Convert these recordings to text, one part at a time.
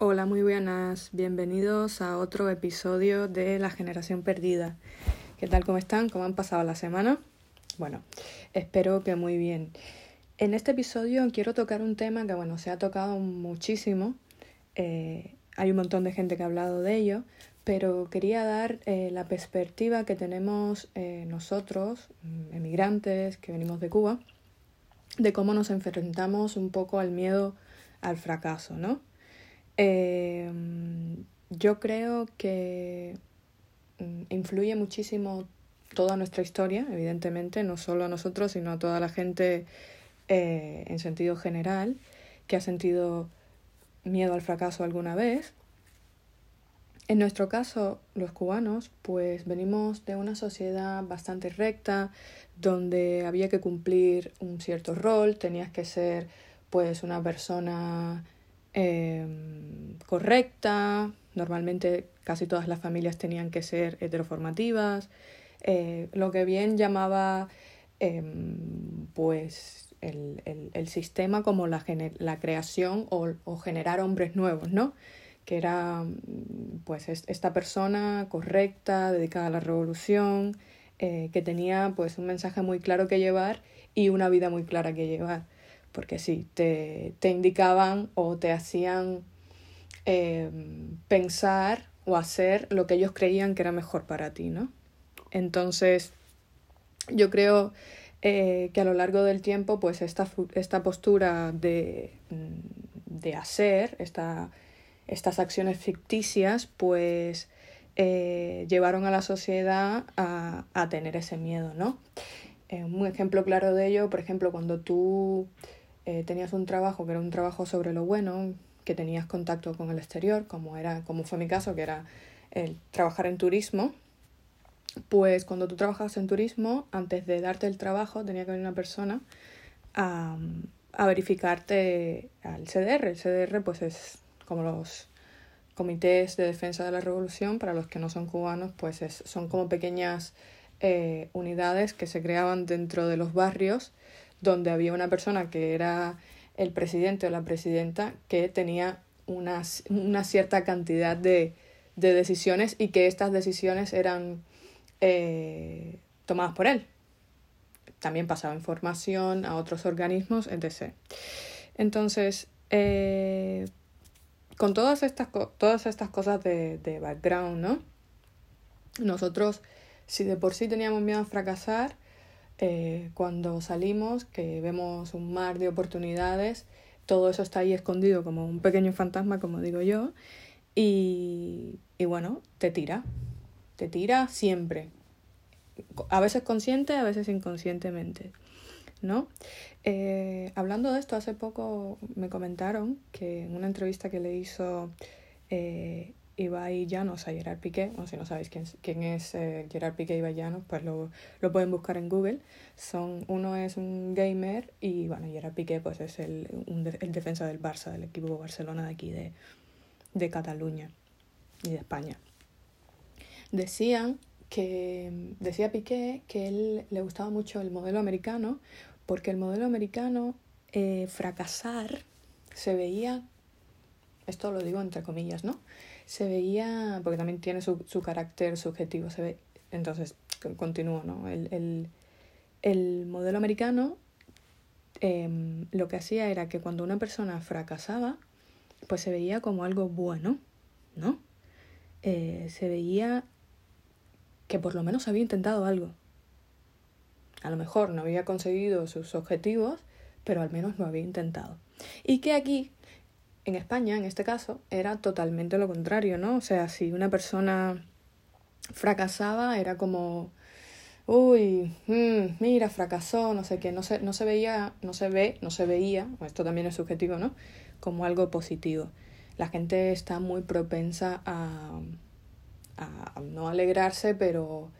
Hola, muy buenas. Bienvenidos a otro episodio de La Generación Perdida. ¿Qué tal? ¿Cómo están? ¿Cómo han pasado la semana? Bueno, espero que muy bien. En este episodio quiero tocar un tema que, bueno, se ha tocado muchísimo. Eh, hay un montón de gente que ha hablado de ello, pero quería dar eh, la perspectiva que tenemos eh, nosotros, mm, emigrantes que venimos de Cuba, de cómo nos enfrentamos un poco al miedo al fracaso, ¿no? Eh, yo creo que mm, influye muchísimo toda nuestra historia, evidentemente, no solo a nosotros, sino a toda la gente eh, en sentido general que ha sentido miedo al fracaso alguna vez. En nuestro caso, los cubanos, pues venimos de una sociedad bastante recta, donde había que cumplir un cierto rol, tenías que ser pues una persona Em, correcta. Normalmente casi todas las familias tenían que ser heteroformativas. Eh, lo que bien llamaba em, pues el, el, el, sistema como la, la creación o, o, generar hombres nuevos, ¿no? Que era pues esta persona correcta, dedicada a la revolución, eh, que tenía pues un mensaje muy claro que llevar y una vida muy clara que llevar porque sí, te, te indicaban o te hacían eh, pensar o hacer lo que ellos creían que era mejor para ti, ¿no? Entonces, yo creo eh, que a lo largo del tiempo, pues esta, esta postura de, de hacer, esta, estas acciones ficticias, pues eh, llevaron a la sociedad a, a tener ese miedo, ¿no? Un ejemplo claro de ello, por ejemplo, cuando tú eh, tenías un trabajo que era un trabajo sobre lo bueno, que tenías contacto con el exterior, como, era, como fue mi caso, que era el trabajar en turismo, pues cuando tú trabajas en turismo, antes de darte el trabajo, tenía que venir una persona a, a verificarte al CDR. El CDR pues es como los comités de defensa de la revolución, para los que no son cubanos, pues es, son como pequeñas eh, unidades que se creaban dentro de los barrios donde había una persona que era el presidente o la presidenta que tenía una, una cierta cantidad de, de, decisiones y que estas decisiones eran eh, tomadas por él. También pasaba información a otros organismos, etc. Entonces, eh, con todas estas, todas estas cosas de, de background, ¿no? Nosotros, si de por sí teníamos miedo a fracasar, eh, cuando salimos, que vemos un mar de oportunidades, todo eso está ahí escondido como un pequeño fantasma, como digo yo, y, y bueno, te tira, te tira siempre, a veces consciente, a veces inconscientemente. ¿no? Eh, hablando de esto, hace poco me comentaron que en una entrevista que le hizo eh, Ibai Llanos a Gerard Piqué, o si no sabéis quién, quién es eh, Gerard Piqué y Ibai Llanos, pues lo, lo, pueden buscar en Google. Son, uno es un gamer y bueno, Gerard Piqué pues es el, un el defensa del Barça, del equipo Barcelona de aquí de, de Cataluña y de España. Decían que, decía Piqué que él le gustaba mucho el modelo americano porque el modelo americano eh, fracasar se veía, esto lo digo entre comillas, ¿no? Se veía, porque también tiene su, su carácter subjetivo, se ve, entonces continúo, ¿no? El, el, el modelo americano eh, lo que hacía era que cuando una persona fracasaba, pues se veía como algo bueno, ¿no? Eh, se veía que por lo menos había intentado algo. A lo mejor no había conseguido sus objetivos, pero al menos lo había intentado. Y que aquí en España, en este caso, era totalmente lo contrario, ¿no? O sea, si una persona fracasaba, era como, uy, mmm, mira, fracasó, no sé qué, no se, no se veía, no se ve, no se veía, esto también es subjetivo, ¿no? Como algo positivo. La gente está muy propensa a, a no alegrarse, pero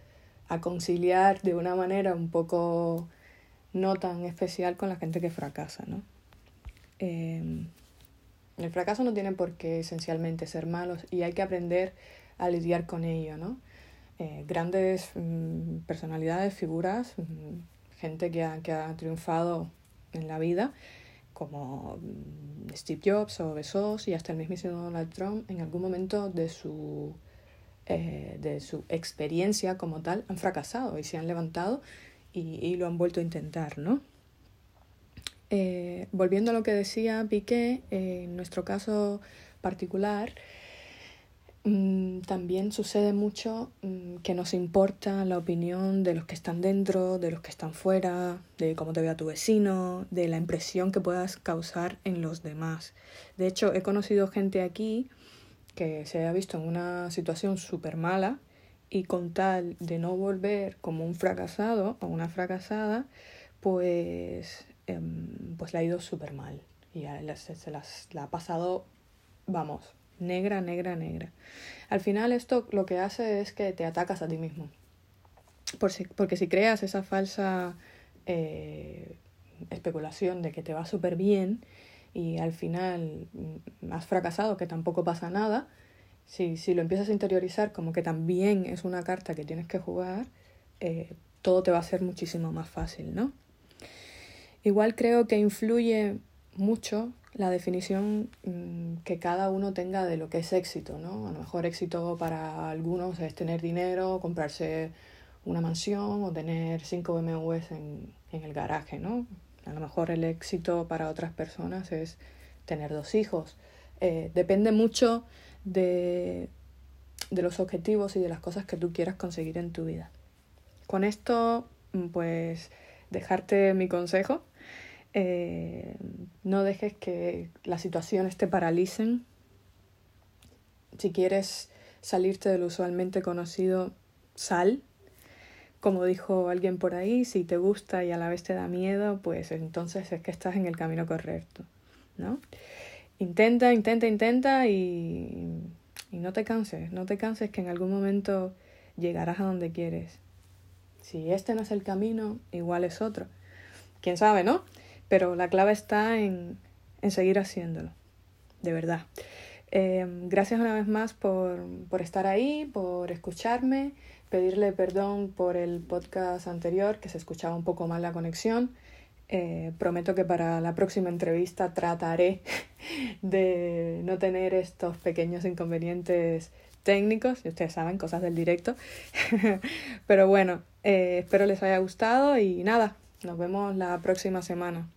a conciliar de una manera un poco no tan especial con la gente que fracasa, ¿no? Eh, el fracaso no tiene por qué esencialmente ser malo y hay que aprender a lidiar con ello, ¿no? Eh, grandes mm, personalidades, figuras, mm, gente que ha, que ha triunfado en la vida, como mm, Steve Jobs o Bezos y hasta el mismísimo Donald Trump en algún momento de su, eh, de su experiencia como tal han fracasado y se han levantado y, lo han vuelto a intentar, ¿no? Eh, volviendo a lo que decía Piqué, en nuestro caso particular, Mm, también sucede mucho mm, que nos importa la opinión de los que están dentro, de los que están fuera, de cómo te vea tu vecino, de la impresión que puedas causar en los demás. De hecho, he conocido gente aquí que se ha visto en una situación súper mala y con tal de no volver como un fracasado o una fracasada, pues, em, pues le ha ido súper mal y se, se las, la ha pasado, vamos, negra, negra, negra. Al final esto lo que hace es que te atacas a ti mismo. Por si, porque si creas esa falsa eh, especulación de que te va súper bien y al final mm, has fracasado, que tampoco pasa nada, si, si lo empiezas a interiorizar como que también es una carta que tienes que jugar, eh, todo te va a ser muchísimo más fácil, ¿no? Igual creo que influye mucho la definición mm, que cada uno tenga de lo que es éxito, ¿no? A lo mejor éxito para algunos es tener dinero, comprarse una mansión o tener cinco BMWs en, en el garaje, ¿no? A lo mejor el éxito para otras personas es tener dos hijos. Eh, depende mucho de, de los objetivos y de las cosas que tú quieras conseguir en tu vida. Con esto, mm, pues, dejarte mi consejo eh, no dejes que las situaciones te paralicen. Si quieres salirte del usualmente conocido, sal. Como dijo alguien por ahí, si te gusta y a la vez te da miedo, pues entonces es que estás en el camino correcto, ¿no? Intenta, intenta, intenta y, y no te canses, no te canses que en algún momento llegarás a donde quieres. Si este no es el camino, igual es otro. ¿Quién sabe, no? Pero la clave está en, en seguir haciéndolo, de verdad. Eh, gracias una vez más por, por estar ahí, por escucharme, pedirle perdón por el podcast anterior, que se escuchaba un poco mal la conexión. Eh, prometo que para la próxima entrevista trataré de no tener estos pequeños inconvenientes técnicos, y ustedes saben, cosas del directo. Pero bueno, eh, espero les haya gustado y nada, nos vemos la próxima semana.